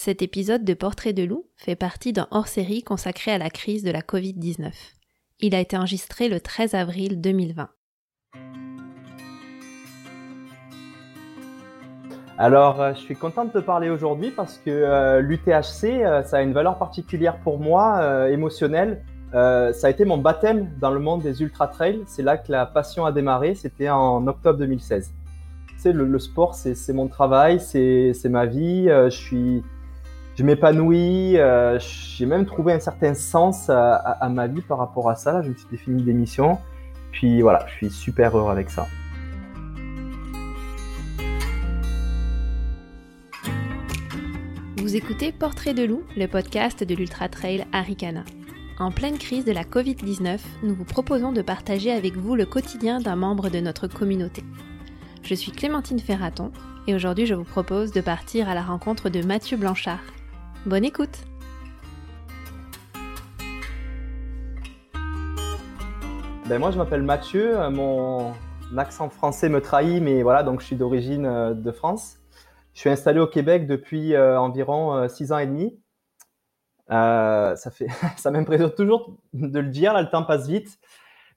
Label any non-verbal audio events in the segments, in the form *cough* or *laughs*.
Cet épisode de Portrait de loup fait partie d'un hors-série consacré à la crise de la Covid-19. Il a été enregistré le 13 avril 2020. Alors, euh, je suis content de te parler aujourd'hui parce que euh, l'UTHC, euh, ça a une valeur particulière pour moi, émotionnelle. ça a été mon baptême dans le monde des ultra-trails. C'est là que la passion a démarré. C'était en octobre 2016. Tu sais, le, sport, c'est mon travail, c'est ma vie. je suis, je m'épanouis. J'ai même trouvé un certain sens à, ma vie par rapport à ça. Je me suis défini des missions. Puis voilà, je suis super heureux avec ça. Vous écoutez Portrait de loup, le podcast de l'Ultra Trail Aricana. En pleine crise de la Covid-19, nous vous proposons de partager avec vous le quotidien d'un membre de notre communauté. Je suis Clémentine Ferraton et aujourd'hui je vous propose de partir à la rencontre de Mathieu Blanchard. Bonne écoute ben Moi je m'appelle Mathieu, euh, mon accent français me trahit mais voilà donc je suis d'origine euh, de France. Je suis installé au Québec depuis euh, environ euh, six ans et demi. Ça fait, *laughs* ça m'impressionne toujours de le dire. Là, le temps passe vite.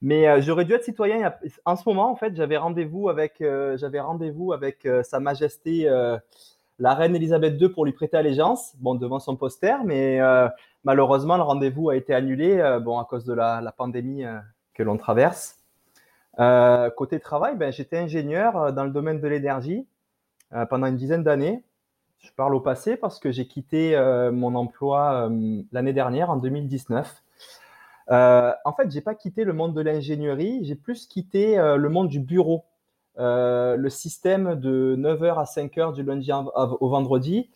Mais j'aurais dû être citoyen. En ce moment, en fait, j'avais rendez-vous avec, j'avais rendez-vous avec Sa Majesté la reine Elisabeth II pour lui prêter allégeance, bon, devant son poster, mais malheureusement, le rendez-vous a été annulé bon, à cause de la, pandémie que l'on traverse. côté travail, ben, j'étais ingénieur dans le domaine de l'énergie. Euh, pendant une dizaine d'années. Je parle au passé parce que j'ai quitté euh, mon emploi euh, l'année dernière, en 2019. en fait, j'ai pas quitté le monde de l'ingénierie, j'ai plus quitté le monde du bureau. Le système de 9h à 5h du lundi au vendredi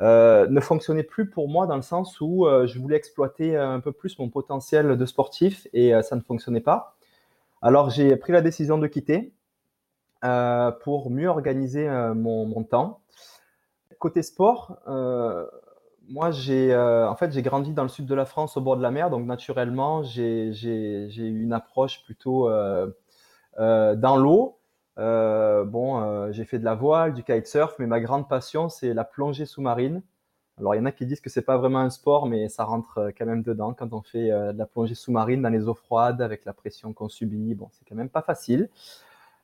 ne fonctionnait plus pour moi dans le sens où je voulais exploiter un peu plus mon potentiel de sportif et ça ne fonctionnait pas. Alors j'ai pris la décision de quitter. Euh, pour mieux organiser euh, mon, temps. Côté sport, euh, moi, j'ai en fait j'ai grandi dans le sud de la France, au bord de la mer, donc naturellement, j'ai eu une approche plutôt dans l'eau. Bon, j'ai fait de la voile, du kitesurf, mais ma grande passion, c'est la plongée sous-marine. Alors, il y en a qui disent que c'est pas vraiment un sport, mais ça rentre quand même dedans quand on fait de la plongée sous-marine dans les eaux froides avec la pression qu'on subit. Bon, c'est quand même pas facile.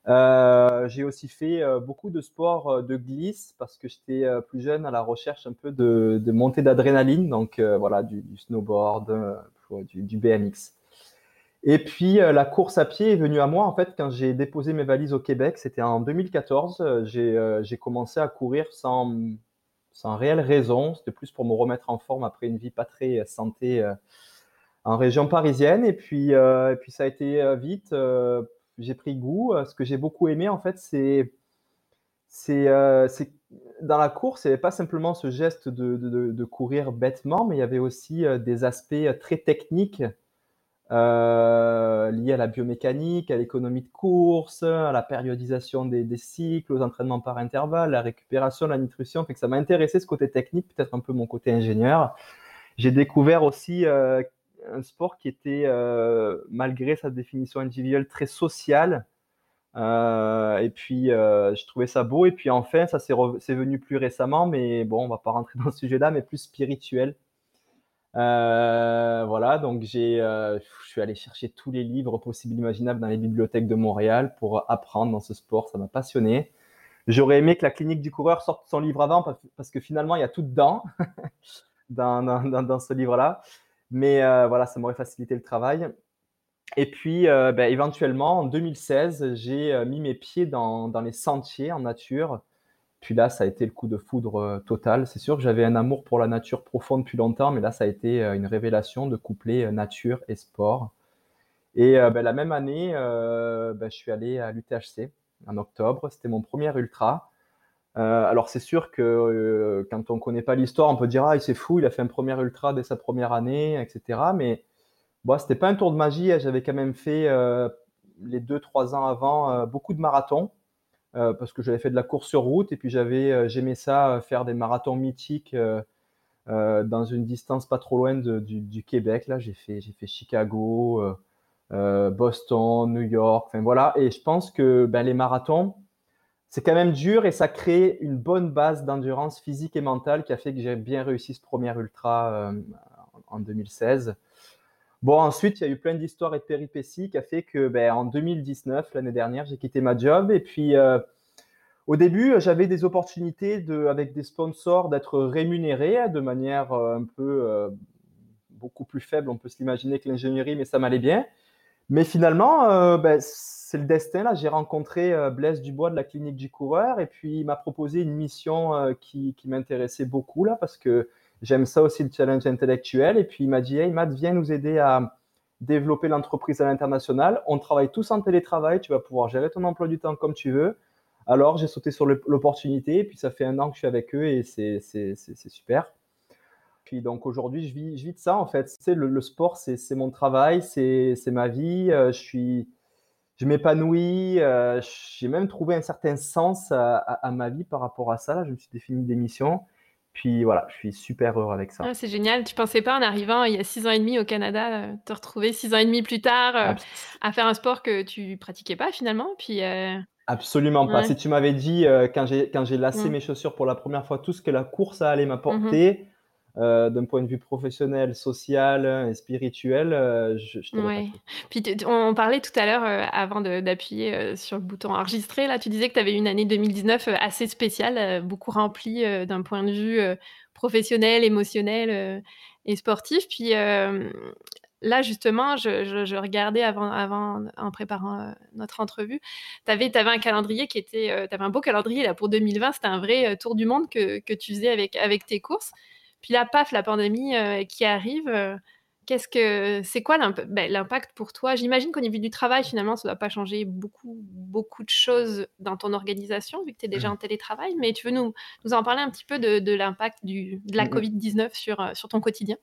Euh, j'ai aussi fait euh, beaucoup de sports euh, de glisse parce que j'étais plus jeune à la recherche un peu de, de montée d'adrénaline, donc voilà, du, snowboard, du, du, BMX. Et puis la course à pied est venue à moi en fait quand j'ai déposé mes valises au Québec, c'était en 2014. J'ai commencé à courir sans, sans réelle raison, c'était plus pour me remettre en forme après une vie pas très santé en région parisienne. Et puis, et puis ça a été vite j'ai pris goût. Euh, ce que j'ai beaucoup aimé, en fait, c'est c'est euh, dans la course, il n'y avait pas simplement ce geste de, de, courir bêtement, mais il y avait aussi euh, des aspects très techniques euh, liés à la biomécanique, à l'économie de course, à la périodisation des, cycles, aux entraînements par intervalle, la récupération, la nutrition. Fait que ça m'a intéressé ce côté technique, peut-être un peu mon côté ingénieur. J'ai découvert aussi un sport qui était, euh, malgré sa définition individuelle, très social. Euh, et puis, euh, je trouvais ça beau. Et puis, enfin, ça c'est venu plus récemment, mais bon, on va pas rentrer dans ce sujet-là, mais plus spirituel. Voilà, donc j'ai, je suis allé chercher tous les livres possibles imaginables dans les bibliothèques de Montréal pour apprendre dans ce sport. Ça m'a passionné. J'aurais aimé que la clinique du coureur sorte son livre avant parce que finalement, il y a tout dedans *laughs* dans, ce livre-là. Mais euh, voilà, ça m'aurait facilité le travail. Et puis, euh, ben, éventuellement, en 2016, j'ai euh, mis mes pieds dans, les sentiers en nature. Puis là, ça a été le coup de foudre total. C'est sûr que j'avais un amour pour la nature profonde depuis longtemps, mais là, ça a été une révélation de coupler nature et sport. Et ben, la même année, ben, je suis allé à l'UTHC en octobre. C'était mon premier ultra. Euh, alors c'est sûr que euh, quand on connaît pas l'histoire, on peut dire ah c'est fou, il a fait un premier ultra dès sa première année, etc. Mais bon, c'était pas un tour de magie. J'avais quand même fait euh, les deux trois ans avant beaucoup de marathons parce que j'avais fait de la course sur route et puis j'avais j'aimais ça faire des marathons mythiques dans une distance pas trop loin du, du, Québec. Là, j'ai fait j'ai fait Chicago, Boston, New York. Enfin voilà. Et je pense que ben, les marathons c'est quand même dur et ça crée une bonne base d'endurance physique et mentale qui a fait que j'ai bien réussi ce premier ultra en 2016. Bon, ensuite, il y a eu plein d'histoires et de péripéties qui a fait que ben, en 2019, l'année dernière, j'ai quitté ma job. Et puis, euh, au début, j'avais des opportunités de, avec des sponsors d'être rémunéré de manière euh, un peu euh, beaucoup plus faible, on peut s'imaginer que l'ingénierie, mais ça m'allait bien. Mais finalement, ben, c'est le destin. Là, j'ai rencontré Blaise Dubois de la clinique du coureur et puis il m'a proposé une mission qui, qui m'intéressait beaucoup là parce que J'aime ça aussi le challenge intellectuel. Et puis il m'a dit, hey Matt, viens nous aider à développer l'entreprise à l'international. On travaille tous en télétravail, tu vas pouvoir gérer ton emploi du temps comme tu veux. Alors j'ai sauté sur l'opportunité, puis ça fait un an que je suis avec eux et c'est super. Puis donc aujourd'hui, je vis, je vis de ça en fait. C'est le, le, sport, c'est mon travail, c'est ma vie. Euh, je suis, je m'épanouis. Euh, j'ai même trouvé un certain sens à, à, ma vie par rapport à ça. Là, je me suis défini des missions. Puis voilà, je suis super heureux avec ça. Ah, c'est génial. Tu pensais pas en arrivant il y a six ans et demi au Canada, euh, te retrouver six ans et demi plus tard euh, à faire un sport que tu pratiquais pas finalement Puis euh, Absolument pas. Si tu m'avais dit quand j'ai quand j'ai lassé mmh. mes chaussures pour la première fois tout ce que la course allait m'apporter, mmh euh, d'un point de vue professionnel, social et spirituel, euh, je, je ouais. Puis on parlait tout à l'heure, euh, avant d'appuyer sur le bouton enregistrer, là, tu disais que tu avais une année 2019 assez spéciale, beaucoup remplie d'un point de vue professionnel, émotionnel et sportif. Puis là, justement, je, je, regardais avant, avant, en préparant notre entrevue, tu avais, avais, un calendrier qui était, tu avais un beau calendrier là pour 2020, c'était un vrai tour du monde que, que tu faisais avec, avec tes courses. Puis là, paf, la pandémie euh, qui arrive. Euh, qu'est-ce que c'est quoi ben, l'impact pour toi? J'imagine qu'au niveau du travail, finalement, ça ne doit pas changer beaucoup, beaucoup de choses dans ton organisation, vu que tu es déjà mmh. en télétravail. Mais tu veux nous, nous en parler un petit peu de, l'impact de la mmh Covid-19 sur, euh, sur ton quotidien?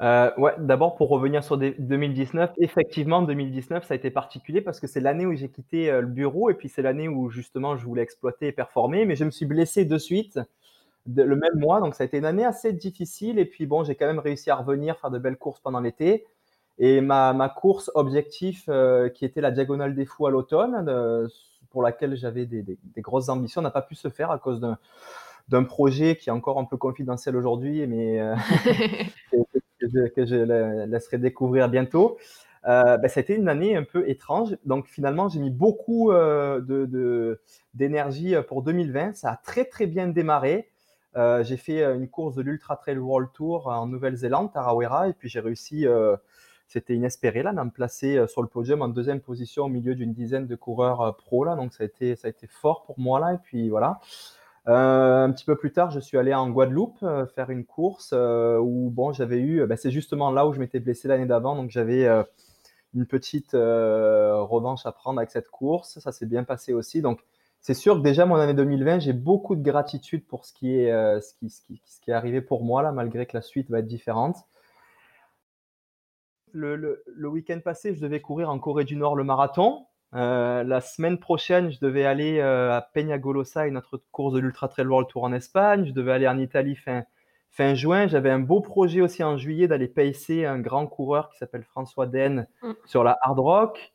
Ouais, d'abord pour revenir sur 2019, effectivement 2019 ça a été particulier parce que c'est l'année où j'ai quitté le bureau et puis c'est l'année où justement je voulais exploiter et performer, mais je me suis blessé de suite le même mois. Donc, ça a été une année assez difficile. Et puis, bon, j'ai quand même réussi à revenir, faire de belles courses pendant l'été. Et ma, ma course objectif, euh, qui était la Diagonale des Fous à l'automne, euh, pour laquelle j'avais des, des, grosses ambitions, n'a pas pu se faire à cause d'un projet qui est encore un peu confidentiel aujourd'hui, mais euh, *laughs* *laughs* que, je, laisserai découvrir bientôt. Euh, ben, c'était une année un peu étrange. Donc finalement, j'ai mis beaucoup d'énergie de, pour 2020. Ça a très très bien démarré. Euh, j'ai fait euh, une course de l'Ultra Trail World Tour en Nouvelle-Zélande, Tarawera, et puis j'ai réussi, euh, c'était inespéré là, de me placer sur le podium en deuxième position au milieu d'une dizaine de coureurs pro là, donc ça a été, ça a été fort pour moi là, et puis voilà. un petit peu plus tard, je suis allé en Guadeloupe faire une course où bon, j'avais eu, ben, c'est justement là où je m'étais blessé l'année d'avant, donc j'avais une petite revanche à prendre avec cette course. Ça s'est bien passé aussi, donc c'est sûr que déjà mon année 2020, j'ai beaucoup de gratitude pour ce qui est, euh, ce, qui, ce, qui, ce qui est arrivé pour moi là, malgré que la suite va être différente. Le, le, le week-end passé, je devais courir en Corée du Nord le marathon. Euh, la semaine prochaine, je devais aller euh, à Peñagolosa, une autre course de l'Ultra Trail World Tour en Espagne. Je devais aller en Italie fin, fin juin. J'avais un beau projet aussi en juillet d'aller pacer un grand coureur qui s'appelle François Den mm. sur la Hard Rock.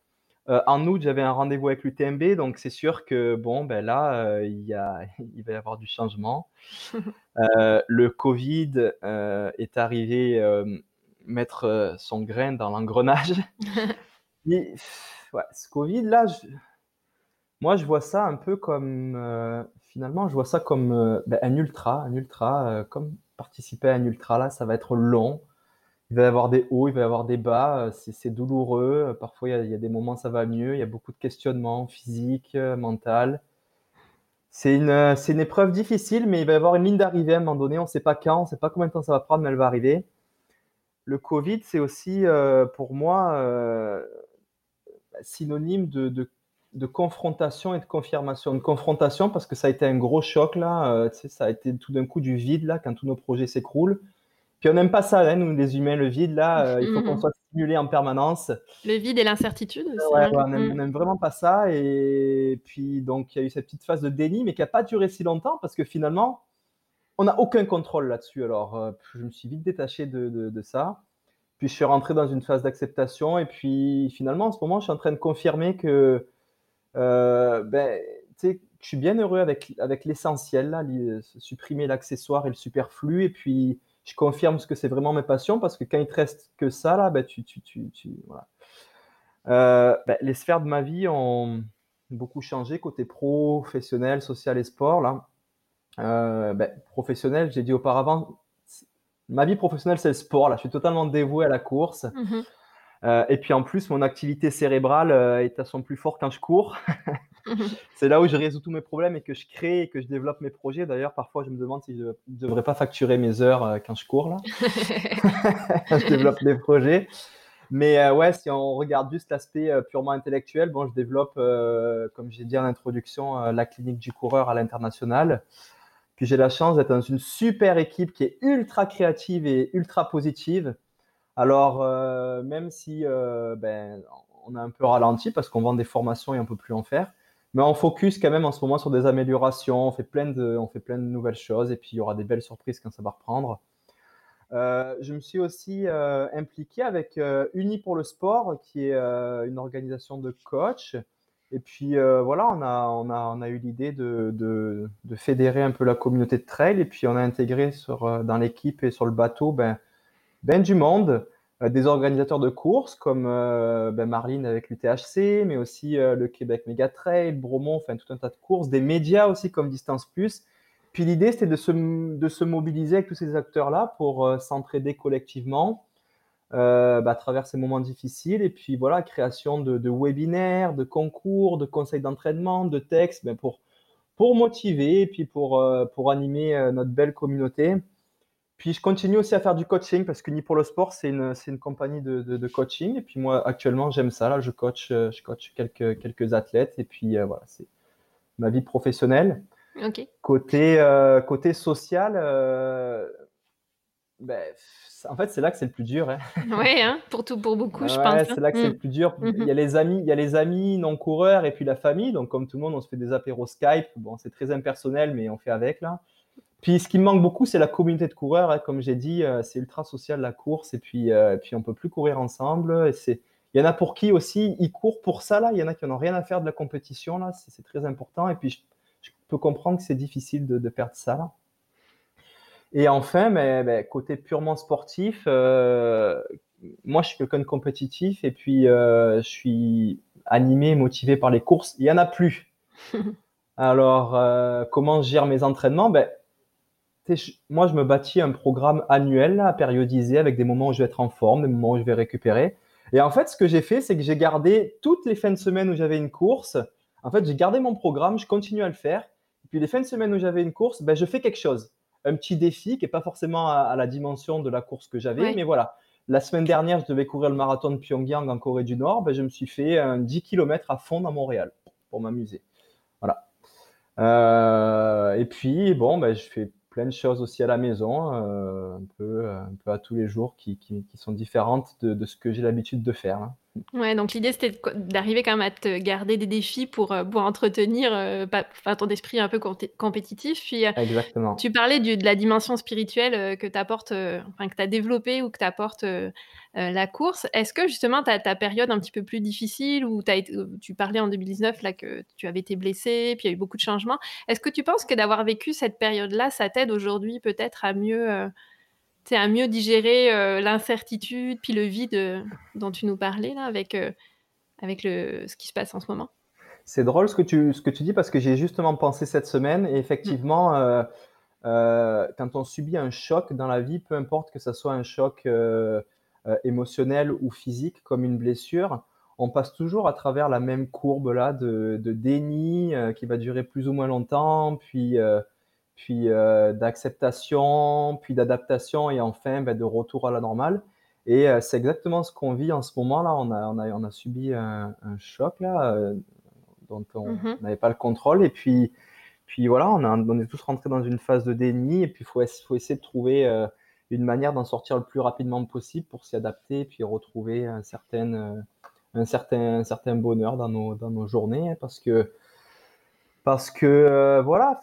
Euh, en août, j'avais un rendez-vous avec l'UTMB, donc c'est sûr que bon, ben là, euh, il, y a, *laughs* il va y avoir du changement. *laughs* Euh, le Covid est arrivé mettre son grain dans l'engrenage. *laughs* ouais, ce Covid là, moi je vois ça un peu comme finalement, je vois ça comme ben, un ultra, un ultra, comme participer à un ultra là, ça va être long il va y avoir des hauts, il va y avoir des bas, euh, c'est douloureux. Parfois, il y, a, des moments ça va mieux, il y a beaucoup de questionnements physiques, euh, mental. C'est une, épreuve difficile, mais il va y avoir une ligne d'arrivée à un moment donné. On ne sait pas quand, on ne sait pas combien de temps ça va prendre, mais elle va arriver. Le Covid, c'est aussi euh, pour moi synonyme de, confrontation et de confirmation. Une confrontation parce que ça a été un gros choc là, ça a été tout d'un coup du vide là quand tous nos projets s'écroulent. Puis on n'aime pas ça, hein, nous les humains, le vide, là, euh, il faut qu'on mhm. soit stimulé en permanence. Le vide et l'incertitude ouais, on n'aime mm. vraiment pas ça. Et puis, donc, il y a eu cette petite phase de déni, mais qui n'a pas duré si longtemps parce que finalement, on n'a aucun contrôle là-dessus. Alors, euh, je me suis vite détaché de, de, ça. Puis, je suis rentré dans une phase d'acceptation. Et puis, finalement, en ce moment, je suis en train de confirmer que, euh, ben, tu sais, je suis bien heureux avec, avec l'essentiel, là, supprimer l'accessoire et le superflu. Et puis, je confirme ce que c'est vraiment mes passions parce que quand il te reste que ça, là, ben, tu, tu, tu, voilà. Euh, ben, les sphères de ma vie ont beaucoup changé côté professionnel, social et sport. Là. Euh, ben, professionnel, j'ai dit auparavant, ma vie professionnelle, c'est le sport. Là. Je suis totalement dévoué à la course. Mmh euh, et puis en plus, mon activité cérébrale est à son plus fort quand je cours. *laughs* *laughs* c'est là où je résous tous mes problèmes et que je crée et que je développe mes projets. D'ailleurs, parfois, je me demande si je ne devrais pas facturer mes heures euh, quand je cours là. *laughs* *laughs* je développe des projets. Mais euh, ouais, si on regarde juste l'aspect euh, purement intellectuel, bon, je développe, comme j'ai dit en introduction, la clinique du coureur à l'international. Puis j'ai la chance d'être dans une super équipe qui est ultra créative et ultra positive. Alors, même si ben, on a un peu ralenti parce qu'on vend des formations et on peut plus en faire, mais on focus quand même en ce moment sur des améliorations. On fait plein de, on fait plein de nouvelles choses et puis il y aura des belles surprises quand ça va reprendre. Euh, je me suis aussi euh, impliqué avec euh, Uni pour le sport, qui est une organisation de coach. Et puis voilà, on a, on a, on a eu l'idée de, fédérer un peu la communauté de trail. Et puis on a intégré sur, dans l'équipe et sur le bateau ben, ben du monde. Euh, des organisateurs de courses comme euh, ben Marline avec l'UTHC, mais aussi euh, le Québec Mega Trail, Bromont, enfin tout un tas de courses, des médias aussi comme Distance Plus. Puis l'idée, c'était de se, de se mobiliser avec tous ces acteurs-là pour s'entraider collectivement bah, à travers ces moments difficiles. Et puis voilà, création de, webinaires, de concours, de conseils d'entraînement, de textes, ben pour, pour motiver et puis pour, pour animer notre belle communauté. Puis je continue aussi à faire du coaching parce que Ni pour le sport, c'est une, une compagnie de, de, coaching. Et puis moi, actuellement, j'aime ça. Là, je coach, euh, je coach quelques, quelques athlètes. Et puis euh, voilà, c'est ma vie professionnelle. Côté, euh, côté social, ben, en fait, c'est là que c'est le plus dur. Hein. *laughs* Oui, hein, pour, tout, pour beaucoup, je pense. Hein. C'est là que c'est le mm. plus dur. Il y a les amis, il y a les amis non coureurs et puis la famille. Donc, comme tout le monde, on se fait des apéros Skype. Bon, c'est très impersonnel, mais on fait avec là. Puis ce qui me manque beaucoup, c'est la communauté de coureurs. Hein. Comme j'ai dit, euh, c'est ultra social la course. Et puis, euh, puis on peut plus courir ensemble. Et c'est, il y en a pour qui aussi, ils courent pour ça là. Il y en a qui n'ont rien à faire de la compétition là. C'est, très important. Et puis je, peux comprendre que c'est difficile de, de, perdre ça là. Et enfin, mais, côté purement sportif, euh, moi je suis quelqu'un de compétitif et puis je suis animé, motivé par les courses. Il y en a plus. *laughs* Alors, comment je gère mes entraînements? Ben, moi, je me bâtis un programme annuel à périodiser avec des moments où je vais être en forme, des moments où je vais récupérer. Et en fait, ce que j'ai fait, c'est que j'ai gardé toutes les fins de semaine où j'avais une course. En fait, j'ai gardé mon programme, je continue à le faire. Et puis les fins de semaine où j'avais une course, ben, je fais quelque chose. Un petit défi qui n'est pas forcément à, la dimension de la course que j'avais, mais voilà. La semaine dernière, je devais courir le marathon de Pyongyang en Corée du Nord. Ben, je me suis fait un 10 km à fond dans Montréal pour m'amuser. Voilà. Euh, et puis, bon, ben, je fais de choses aussi à la maison, euh, un, peu, un peu à tous les jours, qui, qui, sont différentes de, de ce que j'ai l'habitude de faire. Hein. Ouais, donc l'idée c'était d'arriver quand même à te garder des défis pour, euh, pour entretenir euh, ton esprit un peu compétitif. Puis Exactement. tu parlais de la dimension spirituelle que tu apportes, enfin que tu as développée ou que tu apportes la course. Est-ce que justement ta, ta période un petit peu plus difficile où as été, tu parlais en 2019 là que tu avais été blessé, puis il y a eu beaucoup de changements. Est-ce que tu penses que d'avoir vécu cette période-là, ça t'aide aujourd'hui peut-être à mieux à mieux digérer euh, l'incertitude, puis le vide euh, dont tu nous parlais là, avec, euh, avec le, ce qui se passe en ce moment. C'est drôle ce que, tu, ce que tu dis parce que j'ai justement pensé cette semaine et effectivement, quand on subit un choc dans la vie, peu importe que ce soit un choc émotionnel ou physique comme une blessure, on passe toujours à travers la même courbe là de, de déni qui va durer plus ou moins longtemps, puis puis euh, d'acceptation, puis d'adaptation et enfin ben, de retour à la normale. Et euh, c'est exactement ce qu'on vit en ce moment là. On a, on a, on a subi un, choc là euh, dont on mm-hmm. n'avait pas le contrôle. Et puis, puis voilà, on, on, est tous rentrés dans une phase de déni. Et puis il faut, faut, essayer de trouver une manière d'en sortir le plus rapidement possible pour s'y adapter et puis retrouver un certain, un certain, un certain bonheur dans nos, dans nos journées. Hein, parce que, parce que voilà,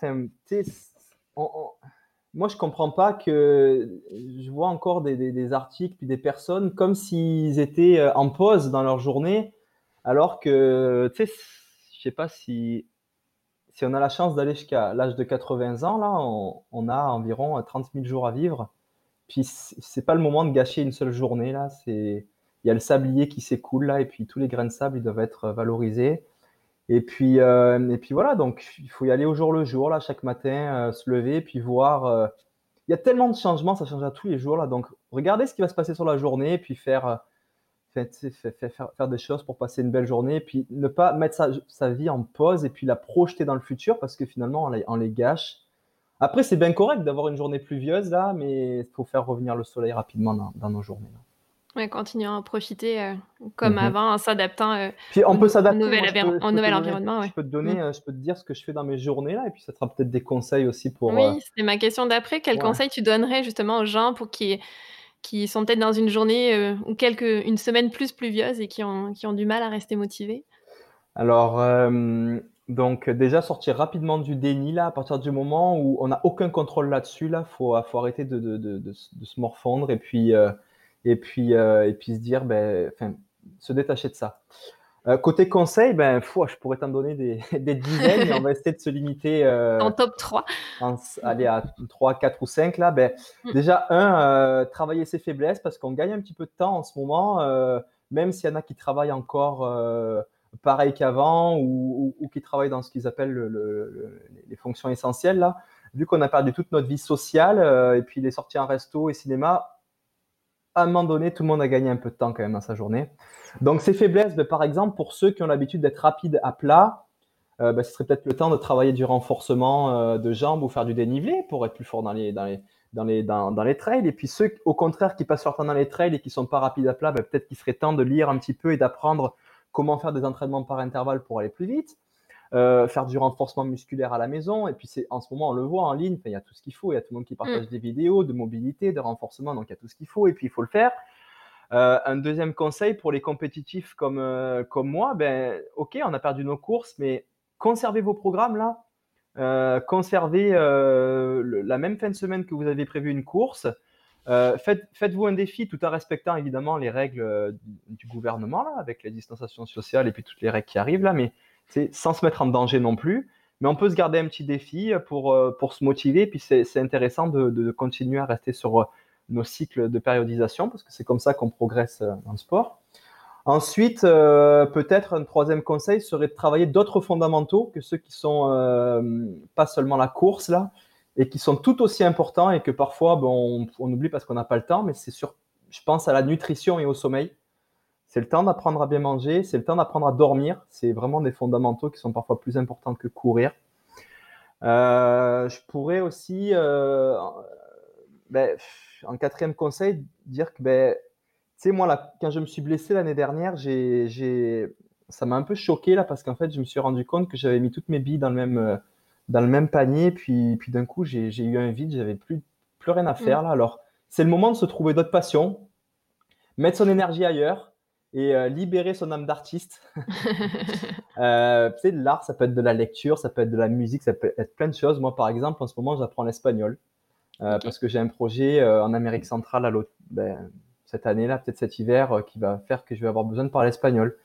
moi, je comprends pas que je vois encore des, articles puis des personnes comme s'ils étaient euh, en pause dans leur journée, alors que, tu sais, je sais pas si si on a la chance d'aller jusqu'à l'âge de 80 ans, là, on, a environ 30 000 jours à vivre. Puis c'est pas le moment de gâcher une seule journée là. Il y a le sablier qui s'écoule là et puis tous les grains de sable ils doivent être valorisés. Et puis euh, et puis voilà donc il faut y aller au jour le jour là chaque matin, euh, se lever puis voir. Euh, il y a tellement de changements, ça change à tous les jours là. Donc regardez ce qui va se passer sur la journée puis faire faire, faire, des choses pour passer une belle journée, puis ne pas mettre sa, vie en pause et puis la projeter dans le futur parce que finalement on les, gâche. Après, c'est bien correct d'avoir une journée pluvieuse là, mais il faut faire revenir le soleil rapidement dans, nos journées. Ouais, continuant à profiter euh, comme mhm. avant, en s'adaptant euh, puis on peut s'adapter au nouvel, environnement. Je peux, te donner, mhm. je peux te dire ce que je fais dans mes journées là, et puis ça sera peut-être des conseils aussi pour. Oui, euh, c'est ma question d'après. Quels conseils tu donnerais justement aux gens pour qui qui sont peut-être dans une journée ou quelques une semaine plus pluvieuse et qui ont qui ont du mal à rester motivés? Alors donc déjà sortir rapidement du déni là, à partir du moment où on n'a aucun contrôle là-dessus là, faut faut arrêter de, de, de, de se morfondre et puis et puis, euh, et puis se dire, ben, se détacher de ça. Euh, côté conseil, ben, je pourrais t'en donner des, *laughs* des dizaines, mais on va essayer de se limiter. Euh, en top 3. aller à 3, 4 ou 5 là. Ben, mm. Déjà, un, travailler ses faiblesses parce qu'on gagne un petit peu de temps en ce moment, même s'il y en a qui travaillent encore pareil qu'avant ou, ou, qui travaillent dans ce qu'ils appellent le, les fonctions essentielles. Là. Vu qu'on a perdu toute notre vie sociale et puis les sorties en resto et cinéma, à un moment donné, tout le monde a gagné un peu de temps quand même dans sa journée. Donc ces faiblesses, ben, par exemple, pour ceux qui ont l'habitude d'être rapides à plat, euh, ben, ce serait peut-être le temps de travailler du renforcement euh, de jambes ou faire du dénivelé pour être plus fort dans les, dans dans les, dans, les trails. Et puis ceux, au contraire, qui passent leur temps dans les trails et qui sont pas rapides à plat, ben, peut-être qu'il serait temps de lire un petit peu et d'apprendre comment faire des entraînements par intervalle pour aller plus vite. Euh, faire du renforcement musculaire à la maison. Et puis, c'est en ce moment, on le voit en ligne, il y a tout ce qu'il faut. Il y a tout le monde qui partage mm. des vidéos de mobilité, de renforcement, donc il y a tout ce qu'il faut. Et puis, il faut le faire. Euh, un deuxième conseil pour les compétitifs comme, euh, comme moi, ben, ok, on a perdu nos courses, mais conservez vos programmes là. conservez la même fin de semaine que vous avez prévu une course. faites, faites-vous un défi tout en respectant évidemment les règles du gouvernement là, avec la distanciation sociale et puis toutes les règles qui arrivent là, mais sans se mettre en danger non plus. Mais on peut se garder un petit défi pour, euh, pour se motiver. Puis c'est intéressant de, de, continuer à rester sur euh, nos cycles de périodisation parce que c'est comme ça qu'on progresse euh, dans le sport. Ensuite, peut-être un troisième conseil serait de travailler d'autres fondamentaux que ceux qui sont pas seulement la course là et qui sont tout aussi importants et que parfois on, on oublie parce qu'on n'a pas le temps. Mais c'est sûr, je pense à la nutrition et au sommeil. C'est le temps d'apprendre à bien manger, c'est le temps d'apprendre à dormir. C'est vraiment des fondamentaux qui sont parfois plus importants que courir. Euh, je pourrais aussi, euh, ben, en quatrième conseil, dire que, ben, tu sais, moi, là, quand je me suis blessé l'année dernière, j'ai, ça m'a un peu choqué là parce qu'en fait, je me suis rendu compte que j'avais mis toutes mes billes dans le même, dans le même panier. Puis, puis d'un coup, j'ai, eu un vide, j'avais plus, plus rien à faire là. Alors, c'est le moment de se trouver d'autres passions, mettre son énergie ailleurs et euh, libérer son âme d'artiste. *laughs* *laughs* euh, tu sais, l'art, ça peut être de la lecture, ça peut être de la musique, ça peut être plein de choses. Moi, par exemple, en ce moment, j'apprends l'espagnol euh, parce que j'ai un projet euh, en Amérique centrale à ben, cette année-là, peut-être cet hiver, qui va faire que je vais avoir besoin de parler espagnol.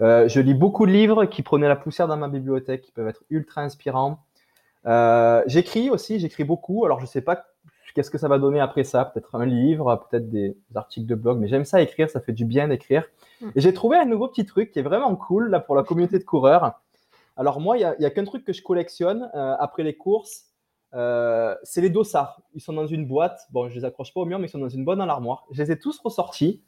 je lis beaucoup de livres qui prenaient la poussière dans ma bibliothèque, qui peuvent être ultra inspirants. j'écris aussi, j'écris beaucoup. Alors, je sais pas qu'est-ce que ça va donner après ça? Peut-être un livre, peut-être des articles de blog, mais j'aime ça écrire, ça fait du bien d'écrire. Mm. Et j'ai trouvé un nouveau petit truc qui est vraiment cool là pour la communauté de coureurs. Alors moi, il n'y a, qu'un truc que je collectionne euh, après les courses, euh, c'est les dossards. Ils sont dans une boîte, bon, je les accroche pas au mur, mais ils sont dans une boîte dans l'armoire. Je les ai tous ressortis.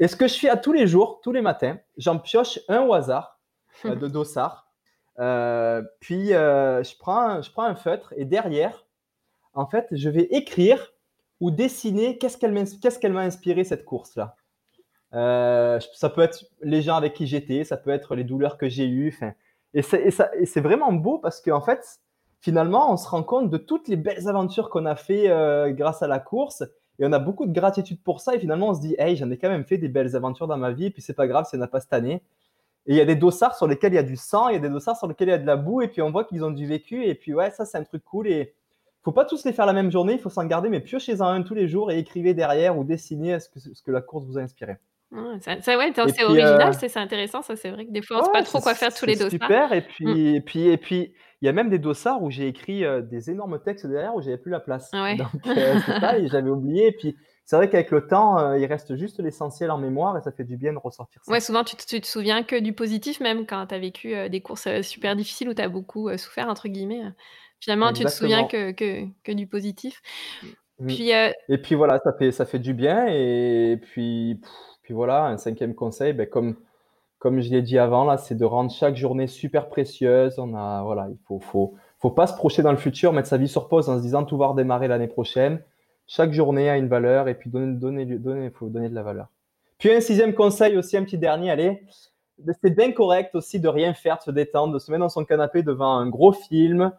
Et ce que je fais à tous les jours, tous les matins, j'en pioche un au hasard euh, de *laughs* dossards. puis je, prends, je prends un feutre et derrière, en fait, je vais écrire ou dessiner qu'est-ce qu'elle m'a inspiré cette course-là. Euh, ça peut être les gens avec qui j'étais, ça peut être les douleurs que j'ai eues. Et c'est vraiment beau parce qu'en fait, finalement, on se rend compte de toutes les belles aventures qu'on a fait euh, grâce à la course. Et on a beaucoup de gratitude pour ça. Et finalement, on se dit, hey, j'en ai quand même fait des belles aventures dans ma vie. Et puis, c'est pas grave si on n'a pas cette année. Et il y a des dossards sur lesquels il y a du sang, il y a des dossards sur lesquels il y a de la boue. Et puis, on voit qu'ils ont du vécu. Et puis, ouais, ça, c'est un truc cool. Et, faut pas tous les faire la même journée, il faut s'en garder, mais piochez-en un tous les jours et écrivez derrière ou dessinez ce que, ce que la course vous a inspiré. ça, ouais, c'est original, euh, c'est intéressant, ça c'est vrai que des fois on ne sait pas trop quoi faire tous les dossards. Super, et puis, mm. et puis, et puis, il y a même des dossards où j'ai écrit des énormes textes derrière où j'avais plus la place. Ah Donc c'est ça, et j'avais *laughs* oublié. Et puis c'est vrai qu'avec le temps, il reste juste l'essentiel en mémoire et ça fait du bien de ressortir ça. Ouais, souvent tu, te souviens que du positif, même quand tu as vécu des courses super difficiles où tu as beaucoup souffert, entre guillemets. Finalement, tu te souviens que, que, que du positif. Mmh. Puis, Et puis voilà, ça fait, ça fait du bien. Et puis, puis voilà, un cinquième conseil, ben, comme, comme je l'ai dit avant, là, c'est de rendre chaque journée super précieuse. On a, voilà, il faut, faut, faut pas se projeter dans le futur, mettre sa vie sur pause en se disant tout va redémarrer l'année prochaine. Chaque journée a une valeur et puis donner, donner, donner, faut donner de la valeur. Puis un sixième conseil aussi, un petit dernier, allez, c'est bien correct aussi de rien faire, de se détendre, de se mettre dans son canapé devant un gros film,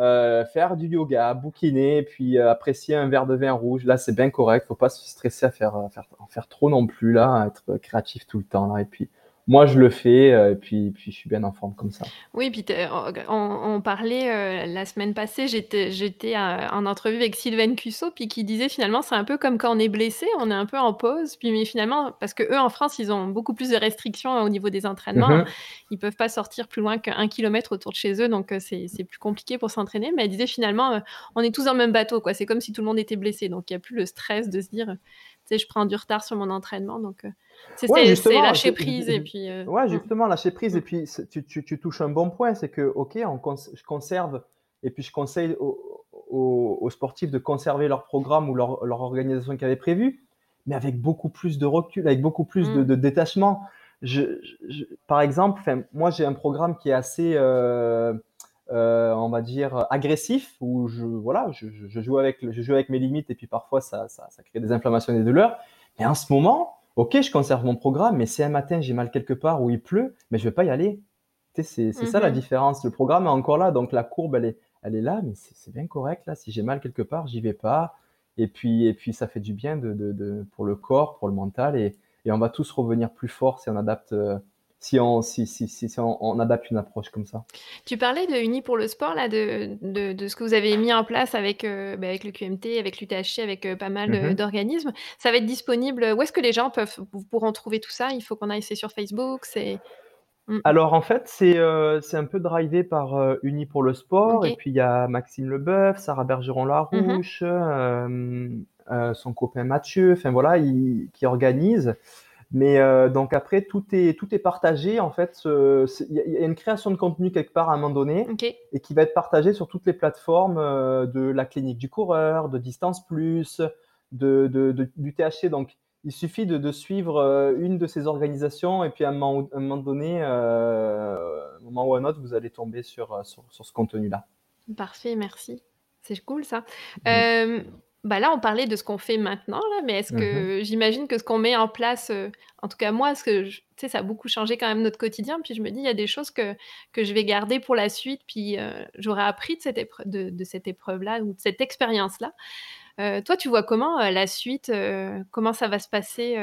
euh, faire du yoga, bouquiner, puis euh, apprécier un verre de vin rouge. Là, c'est bien correct. Faut pas se stresser à faire, faire, en faire trop non plus là, être créatif tout le temps là. Et puis moi, je le fais, euh, et puis, puis je suis bien en forme comme ça. Oui, puis on, parlait euh, la semaine passée, j'étais, en entrevue avec Sylvain Cusso, puis qui disait finalement, c'est un peu comme quand on est blessé, on est un peu en pause, puis mais finalement, parce que eux en France, ils ont beaucoup plus de restrictions au niveau des entraînements, mhm. ils peuvent pas sortir plus loin qu'un kilomètre autour de chez eux, donc euh, c'est, plus compliqué pour s'entraîner. Mais elle disait finalement, on est tous dans le même bateau, quoi. C'est comme si tout le monde était blessé, donc il y a plus le stress de se dire, je prends du retard sur mon entraînement, donc. C'est lâcher prise et puis. Euh, ouais, justement, lâcher prise. Et puis, tu, tu, tu, touches un bon point c'est que, OK, on je conserve, et puis je conseille aux, aux, sportifs de conserver leur programme ou leur, leur organisation qu'ils avaient prévue, mais avec beaucoup plus de recul, avec beaucoup plus de, mm. de, détachement. Je, par exemple, moi, j'ai un programme qui est assez. Euh, euh, on va dire agressif où je voilà je, je, joue avec je joue avec mes limites et puis parfois ça, ça, ça crée des inflammations et des douleurs mais en ce moment Ok, je conserve mon programme, mais si un matin j'ai mal quelque part où il pleut, mais je vais pas y aller. C'est ça la mhm. différence. Le programme est encore là, donc la courbe elle est, elle est là, mais c'est bien correct là. Si j'ai mal quelque part, j'y vais pas. Et puis, et puis ça fait du bien de, de, pour le corps, pour le mental, et, et, on va tous revenir plus fort si on adapte euh, si on, si, si, si, on, adapte une approche comme ça. Tu parlais de Uni pour le sport, là, de, de, de ce que vous avez mis en place avec, euh, bah, avec le QMT, avec l'UTHC, avec euh, pas mal euh, mm-hmm. d'organismes. Ça va être disponible. Où est-ce que les gens peuvent, pourront trouver tout ça? Il faut qu'on aille sur Facebook c'est... Mm. Alors en fait, c'est c'est un peu drivé par Uni pour le sport. Et puis il y a Maxime Leboeuf, Sarah Bergeron-Larouche, mm-hmm. son copain Mathieu, enfin voilà, qui organise. Mais euh, donc après, tout est, tout est partagé. En fait, il y, a une création de contenu quelque part à un moment donné et qui va être partagé sur toutes les plateformes euh, de la clinique du coureur, de Distance Plus, de, de, du THC. Donc, il suffit de, de, suivre euh, une de ces organisations et puis à un moment, un moment donné, euh, un moment ou un autre, vous allez tomber sur, sur, sur ce contenu-là. Parfait, merci. C'est cool ça. Euh, bah là, on parlait de ce qu'on fait maintenant, là, mais est-ce que mmh j'imagine que ce qu'on met en place, euh, en tout cas moi, ce que tu sais, ça a beaucoup changé quand même notre quotidien. Puis je me dis, il y a des choses que, que je vais garder pour la suite, puis euh, j'aurais appris de cette, épreuve, de, cette épreuve-là ou de cette expérience-là. Euh, toi, tu vois comment la suite, comment ça va se passer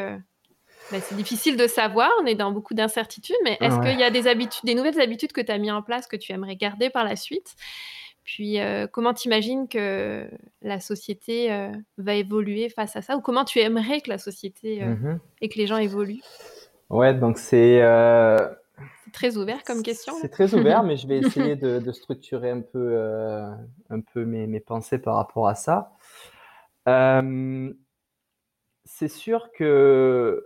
bah, C'est difficile de savoir, on est dans beaucoup d'incertitudes, mais est-ce qu'il y a des habitudes, des nouvelles habitudes que tu as mis en place que tu aimerais garder par la suite? Puis, euh, comment t'imagines que la société euh, va évoluer face à ça? Ou comment tu aimerais que la société euh, mmh et que les gens évoluent? Ouais, donc c'est. C'est très ouvert comme question. C'est très ouvert, mais je vais *laughs* essayer de, structurer un peu, un peu mes, mes, pensées par rapport à ça. c'est sûr que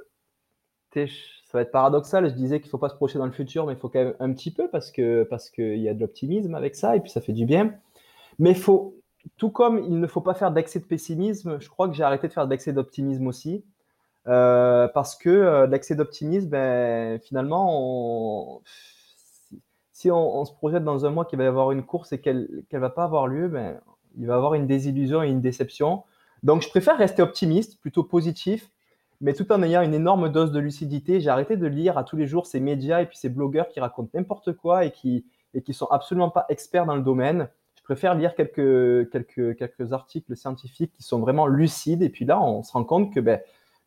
ça va être paradoxal. Je disais qu'il ne faut pas se projeter dans le futur, mais il faut quand même un petit peu parce que parce qu'il y a de l'optimisme avec ça et puis ça fait du bien. Mais faut, tout comme il ne faut pas faire d'excès de pessimisme, je crois que j'ai arrêté de faire d'excès d'optimisme aussi. Euh, parce que euh, d'optimisme, ben, finalement, si, on, se projette dans un mois qu'il va y avoir une course et qu'elle ne va pas avoir lieu, ben, il va y avoir une désillusion et une déception. Donc, je préfère rester optimiste, plutôt positif, mais tout en ayant une énorme dose de lucidité. J'ai arrêté de lire à tous les jours ces médias et puis ces blogueurs qui racontent n'importe quoi et qui et qui sont absolument pas experts dans le domaine. Je préfère lire quelques quelques quelques articles scientifiques qui sont vraiment lucides et puis là on se rend compte que ben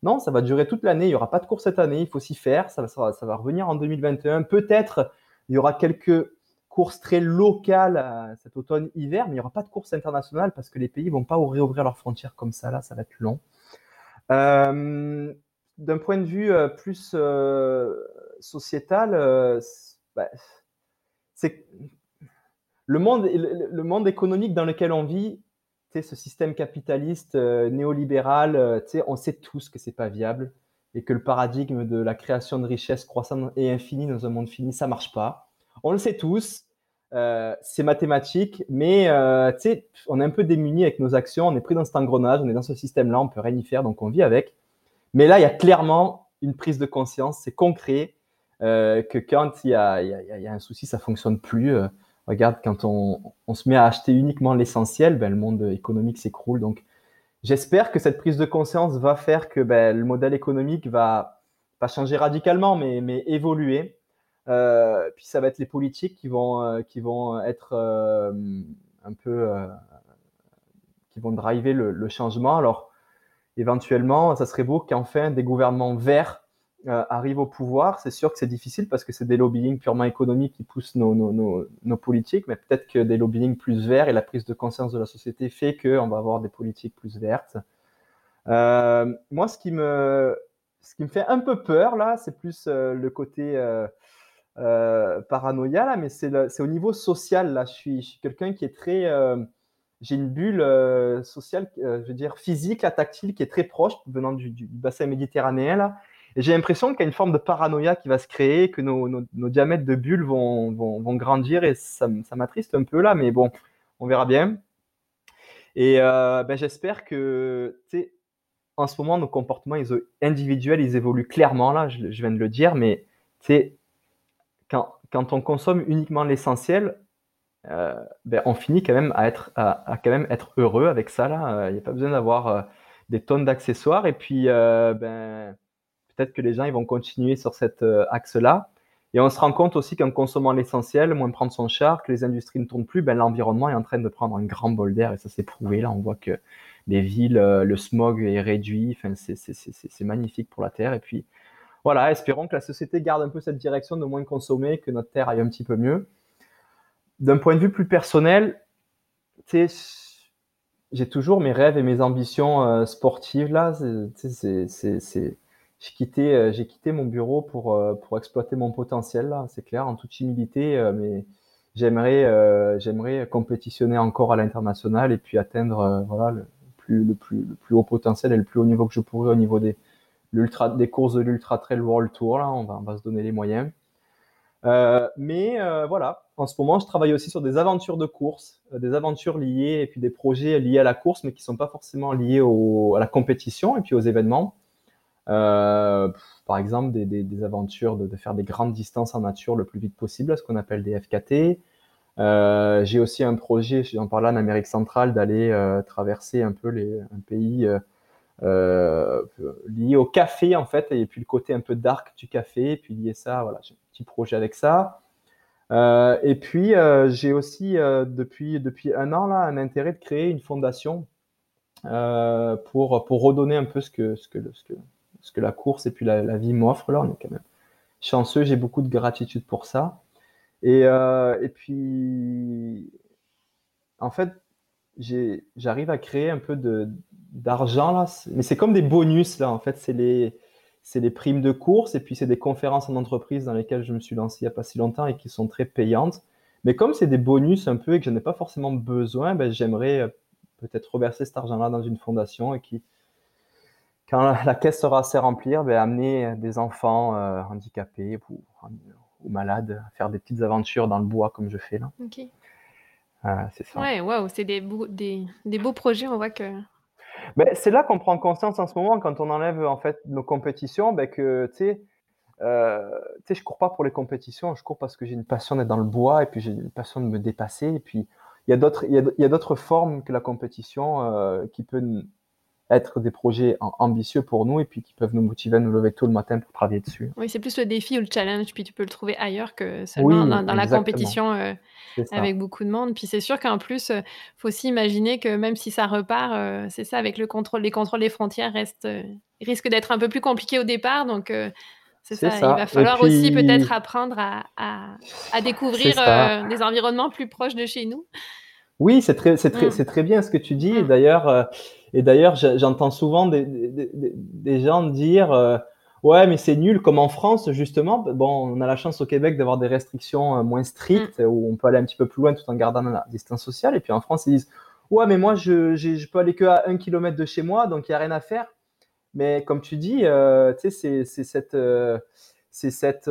non, ça va durer toute l'année, il y aura pas de course cette année, il faut s'y faire, ça va, ça ça va revenir en 2021. Peut-être il y aura quelques courses très locales euh, cet automne-hiver, mais il n'y aura pas de course internationale parce que les pays vont pas réouvrir leurs frontières comme ça là, ça va être long. Euh, d'un point de vue euh, plus euh, sociétal, bah, c'est le monde, le, monde économique dans lequel on vit, ce système capitaliste néolibéral, on sait tous que c'est pas viable et que le paradigme de la création de richesse croissante et infinie dans un monde fini, ça marche pas. On le sait tous, euh, c'est mathématique, mais euh, on est un peu démuni avec nos actions, on est pris dans cet engrenage, on est dans ce système-là, on peut rien y faire, donc on vit avec. Mais là, il y a clairement une prise de conscience, c'est concret, euh, que quand il y, a, un souci, ça fonctionne plus. regarde, quand on, se met à acheter uniquement l'essentiel, ben, le monde économique s'écroule. Donc, j'espère que cette prise de conscience va faire que ben, le modèle économique va pas changer radicalement, mais, mais évoluer. Euh, puis ça va être les politiques qui vont, euh, qui vont être euh, un peu, qui vont driver le, changement. Alors, éventuellement, ça serait beau qu'enfin des gouvernements verts arrivent au pouvoir. C'est sûr que c'est difficile parce que c'est des lobbying purement économiques qui poussent nos, nos, nos, politiques, mais peut-être que des lobbying plus verts et la prise de conscience de la société fait qu'on va avoir des politiques plus vertes. moi, ce qui me, ce qui me fait un peu peur là, c'est plus le côté euh, paranoïa là, mais c'est au niveau social là. Je suis, suis quelqu'un qui est très, euh, j'ai une bulle euh, sociale, je veux dire physique, tactile, qui est très proche venant du, bassin méditerranéen là. J'ai l'impression qu'il y a une forme de paranoïa qui va se créer, que nos, nos, diamètres de bulles vont, vont, vont, grandir et ça, ça m'attriste un peu là, mais bon, on verra bien. Et ben, j'espère que, en ce moment, nos comportements ils, individuels, ils évoluent clairement là, je, je viens de le dire, mais sais, quand, on consomme uniquement l'essentiel, euh, ben, on finit quand même à être, à, quand même être heureux avec ça. Il euh, n'y a pas besoin d'avoir euh, des tonnes d'accessoires. Et puis, ben, peut-être que les gens ils vont continuer sur cet axe-là. Et on se rend compte aussi qu'en consommant l'essentiel, moins prendre son char, que les industries ne tournent plus, ben, l'environnement est en train de prendre un grand bol d'air. Et ça, c'est prouvé. Là, on voit que les villes, le smog est réduit. Enfin, c'est magnifique pour la Terre. Et puis, voilà, espérons que la société garde un peu cette direction de moins consommer, que notre terre aille un petit peu mieux. D'un point de vue plus personnel, j'ai toujours mes rêves et mes ambitions euh, sportives là. J'ai quitté, euh, j'ai quitté mon bureau pour, euh, pour exploiter mon potentiel là, c'est clair, en toute humilité, mais j'aimerais, compétitionner encore à l'international et puis atteindre voilà le plus, le plus haut potentiel et le plus haut niveau que je pourrais au niveau des, des courses de l'Ultra Trail World Tour. Là, on va, on va se donner les moyens. Euh, mais euh, voilà, en ce moment, je travaille aussi sur des aventures de course, euh, des aventures liées et puis des projets liés à la course, mais qui sont pas forcément liés à la compétition et puis aux événements. par exemple, des, des, aventures de, faire des grandes distances en nature le plus vite possible, ce qu'on appelle des FKT. J'ai aussi un projet, j'en parle là en Amérique centrale, d'aller traverser un peu les, un pays lié au café en fait, et puis le côté un peu dark du café, et puis lié ça, voilà, j'ai un petit projet avec ça. Euh, et puis euh, j'ai aussi depuis, depuis un an là un intérêt de créer une fondation pour, pour redonner un peu ce que, ce que, ce que, ce que la course et puis la, vie m'offre là. On est quand même chanceux, j'ai beaucoup de gratitude pour ça. Et, et puis en fait, j'arrive à créer un peu de, d'argent là, mais c'est comme des bonus là en fait, c'est les c'est les primes de course et puis c'est des conférences en entreprise dans lesquelles je me suis lancé il n'y a pas si longtemps et qui sont très payantes. Mais comme c'est des bonus un peu et que je n'ai pas forcément besoin, ben, j'aimerais euh, peut-être reverser cet argent-là dans une fondation et qui, quand la, caisse sera assez remplie, ben, amener des enfants euh, handicapés ou, ou, malades à faire des petites aventures dans le bois comme je fais là. Ok. c'est ça. Ouais, waouh, c'est des, des, des beaux projets. On voit que ben, c'est là qu'on prend conscience en ce moment, quand on enlève en fait nos compétitions, ben, que tu sais, euh, je cours pas pour les compétitions, je cours parce que j'ai une passion d'être dans le bois et puis j'ai une passion de me dépasser. Et puis il y a d'autres, il y a, d'autres formes que la compétition euh, qui peut être des projets ambitieux pour nous et puis qui peuvent nous motiver à nous lever tôt le matin pour travailler dessus. Oui, c'est plus le défi ou le challenge, puis tu peux le trouver ailleurs que seulement dans, la compétition euh, avec beaucoup de monde. Puis c'est sûr qu'en plus, il euh, faut aussi imaginer que même si ça repart, euh, c'est ça, avec le contrôle, les contrôles des frontières restent, risquent d'être un peu plus compliqués au départ. Donc, c'est ça. Il va falloir aussi peut-être apprendre à, à, découvrir des environnements plus proches de chez nous. Oui, c'est très, très, mmh. très bien ce que tu dis. Mmh. D'ailleurs, et d'ailleurs, j'entends souvent des, des, des, gens dire euh, Ouais, mais c'est nul. Comme en France, justement, bon, on a la chance au Québec d'avoir des restrictions euh, moins strictes mm. où on peut aller un petit peu plus loin tout en gardant la distance sociale. Et puis en France, ils disent Ouais, mais moi, je, je peux aller que à un kilomètre de chez moi, donc il n'y a rien à faire. Mais comme tu dis, euh, tu sais, c'est cette. Euh, c'est cette,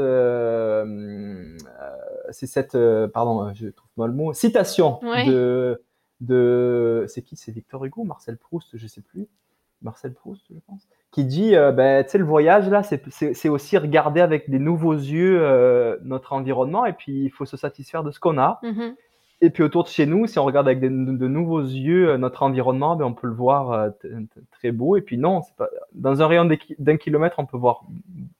c'est cette, pardon, je trouve mal le mot, citation de, de, c'est qui, c'est Victor Hugo, Marcel Proust, je sais plus, Marcel Proust, je pense, qui dit, euh, ben, tu sais, le voyage, là, c'est aussi regarder avec des nouveaux yeux euh, notre environnement, et puis il faut se satisfaire de ce qu'on a. Mm-hmm. Et puis autour de chez nous, si on regarde avec de, nouveaux yeux euh, notre environnement, ben, on peut le voir très beau. Et puis non, pas... dans un rayon d'un kilomètre, on peut voir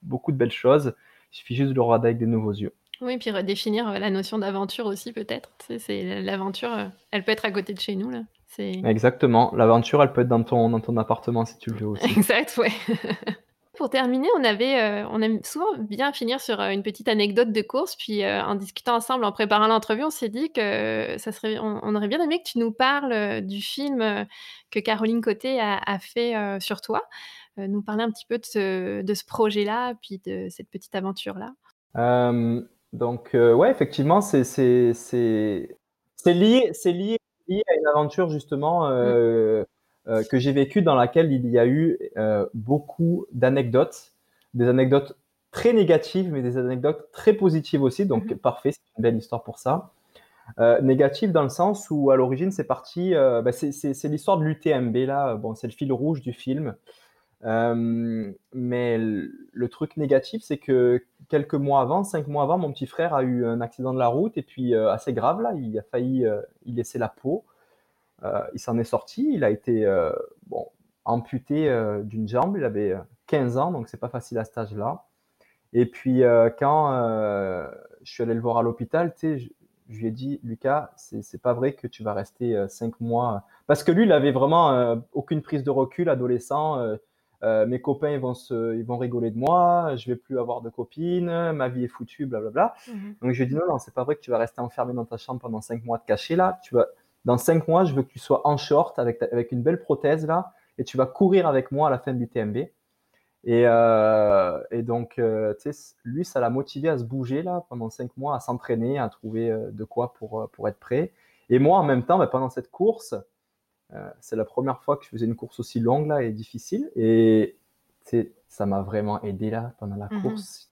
beaucoup de belles choses. Il suffit juste de le regarder avec des nouveaux yeux. Oui, puis redéfinir la notion d'aventure aussi, peut-être. C'est l'aventure, elle peut être à côté de chez nous là. Exactement. L'aventure, elle peut être dans ton, dans ton appartement si tu le veux aussi. *laughs* Exact, ouais. *laughs* Pour terminer, on avait, euh, on aime souvent bien finir sur euh, une petite anecdote de course. Puis euh, en discutant ensemble, en préparant l'entrevue, on s'est dit que ça serait, on, aurait bien aimé que tu nous parles du film que Caroline Côté a, a fait sur toi. nous parler un petit peu de ce, de ce projet-là, puis de cette petite aventure-là. Donc, ouais, effectivement, c'est lié, lié lié à une aventure justement euh, euh, que j'ai vécue dans laquelle il y a eu euh, beaucoup d'anecdotes, des anecdotes très négatives, mais des anecdotes très positives aussi. Donc mhm. parfait, c'est une belle histoire pour ça. Euh, négative dans le sens où à l'origine c'est parti, bah, c'est l'histoire de l'UTMB là. Bon, c'est le fil rouge du film. Euh, mais le, truc négatif, c'est que quelques mois avant, cinq mois avant, mon petit frère a eu un accident de la route et puis euh, assez grave là, il a failli euh, y laisser la peau. il s'en est sorti, il a été bon, amputé d'une jambe, il avait 15 ans, donc c'est pas facile à cet âge-là. Et puis quand je suis allé le voir à l'hôpital, tu sais, je, je, lui ai dit, Lucas, c'est pas vrai que tu vas rester cinq mois. Parce que lui, il avait vraiment aucune prise de recul, adolescent euh, mes copains ils vont, se, ils vont rigoler de moi, je vais plus avoir de copines, ma vie est foutue, blablabla. Mhm. Donc je lui ai dit non, non, c'est pas vrai que tu vas rester enfermé dans ta chambre pendant cinq mois de caché là. Tu vas, dans cinq mois, je veux que tu sois en short avec, avec une belle prothèse là, et tu vas courir avec moi à la fin du TMB. Et, euh, et donc, euh, lui, ça l'a motivé à se bouger là pendant cinq mois, à s'entraîner, à trouver de quoi pour, pour être prêt. Et moi, en même temps, bah, pendant cette course, euh, c'est la première fois que je faisais une course aussi longue là et difficile. Et ça m'a vraiment aidé là pendant la mhm. course.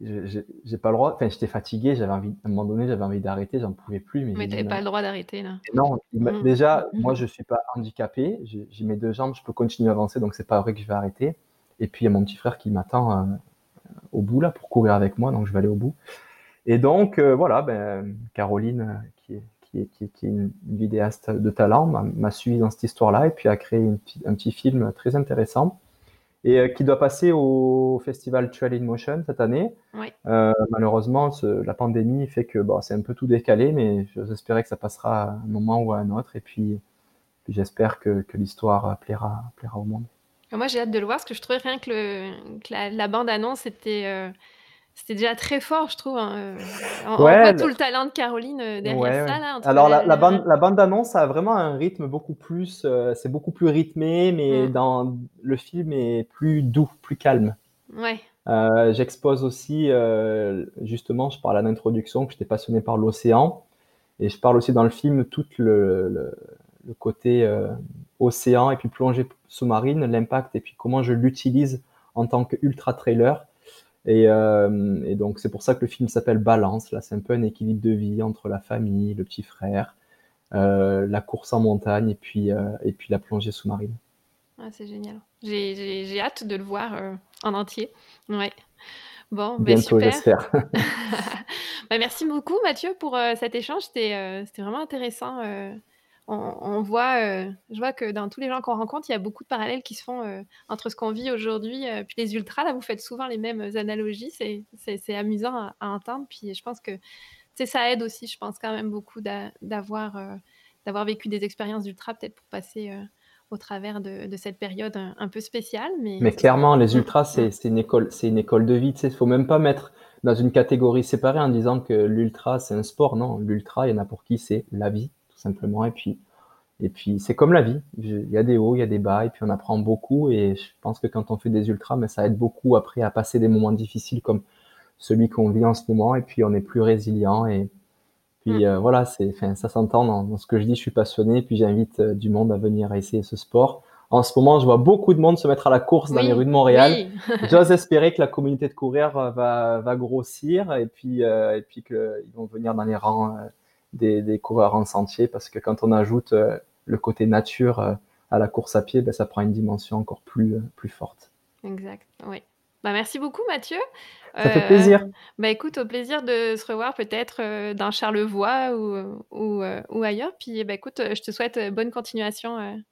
J'ai pas le droit. Enfin, j'étais fatigué. J'avais envie. À un moment donné, j'avais envie d'arrêter. J'en pouvais plus. Mais, mais t'avais pas le droit d'arrêter là. Non. Mhm. Déjà, mhm. moi, je suis pas handicapé. J'ai mes deux jambes. Je peux continuer à avancer. Donc, c'est pas vrai que je vais arrêter. Et puis, il y a mon petit frère qui m'attend euh, au bout là pour courir avec moi. Donc, je vais aller au bout. Et donc, euh, voilà, ben, Caroline, qui est, qui est, une vidéaste de talent, m'a suivi dans cette histoire-là et puis a créé un petit film très intéressant et euh, qui doit passer au festival Trail in Motion cette année. Euh, malheureusement, la pandémie fait que bon, c'est un peu tout décalé, mais j'espérais que ça passera à un moment ou à un autre. Et puis, j'espère que, l'histoire plaira, plaira au monde. Moi, j'ai hâte de le voir parce que je trouvais rien que, le, la, bande-annonce était. Euh, c'était déjà très fort, je trouve. Hein, euh, on, voit tout le talent de Caroline euh, derrière ça. Là, Alors, la, la, bande, la bande-annonce a vraiment un rythme beaucoup plus. Euh, c'est beaucoup plus rythmé, mais mm. dans le film est plus doux, plus calme. Ouais. J'expose aussi, justement, je parle à l'introduction que j'étais passionné par l'océan. Et je parle aussi dans le film tout le, le, le côté océan et puis plongée sous-marine, l'impact et puis comment je l'utilise en tant qu'ultra-trailer euh, et, donc, c'est pour ça que le film s'appelle Balance. Là, c'est un peu un équilibre de vie entre la famille, le petit frère, euh, la course en montagne et puis, euh, et puis la plongée sous-marine. Ah, c'est génial. J'ai hâte de le voir en entier. Ouais. Bon, ben, Bientôt, j'espère. *laughs* *laughs* bah, merci beaucoup, Mathieu, pour cet échange. C'était vraiment intéressant on, voit, euh, je vois que dans tous les gens qu'on rencontre, il y a beaucoup de parallèles qui se font euh, entre ce qu'on vit aujourd'hui euh, puis les ultras. Là, vous faites souvent les mêmes analogies. C'est amusant à, entendre. Puis je pense que ça aide aussi, je pense quand même beaucoup d'avoir d'avoir vécu des expériences d'ultra, peut-être pour passer au travers de, cette période un, peu spéciale. Mais, mais clairement, les ultras, c'est une école, c'est une école de vie. Il ne faut même pas mettre dans une catégorie séparée en disant que l'ultra c'est un sport. Non, l'ultra, il y en a pour qui c'est la vie simplement. Et puis, Et puis c'est comme la vie, il y a des hauts, il y a des bas, et puis on apprend beaucoup. Et je pense que quand on fait des ultras, mais ça aide beaucoup après à passer des moments difficiles comme celui qu'on vit en ce moment, et puis on est plus résilient. Et puis mm. euh, voilà, c'est, enfin, ça s'entend dans, ce que je dis. Je suis passionné, puis j'invite euh, du monde à venir essayer ce sport. En ce moment, je vois beaucoup de monde se mettre à la course dans les rues de Montréal. *laughs* J'ose espérer que la communauté de courir euh, va, va grossir et puis, et puis qu'ils vont venir dans les rangs des, coureurs en sentier parce que quand on ajoute euh, le côté nature euh, à la course à pied, ben, ça prend une dimension encore plus, euh, plus forte. Exact, oui. Bah, merci beaucoup Mathieu. Ça fait plaisir. Bah écoute, au plaisir de se revoir peut-être dans Charlevoix ou, ou, ou, ailleurs. Puis bah, écoute, je te souhaite bonne continuation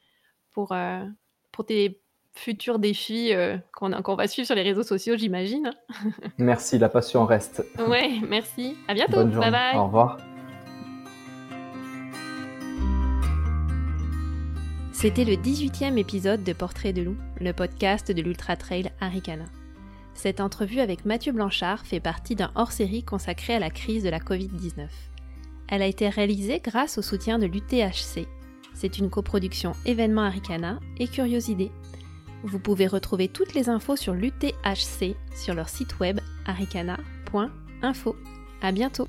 pour, pour tes futurs défis qu'on va suivre sur les réseaux sociaux, j'imagine. *laughs* merci, la passion reste. Ouais, merci. À bientôt. Bye bye. Au revoir. C'était le 18e épisode de Portrait de loup, le podcast de l'Ultra Trail Aricana. Cette entrevue avec Mathieu Blanchard fait partie d'un hors-série consacré à la crise de la Covid-19. Elle a été réalisée grâce au soutien de l'UTHC. C'est une coproduction événement Aricana et Curiosité. Vous pouvez retrouver toutes les infos sur l'UTHC sur leur site web aricana.info. À bientôt!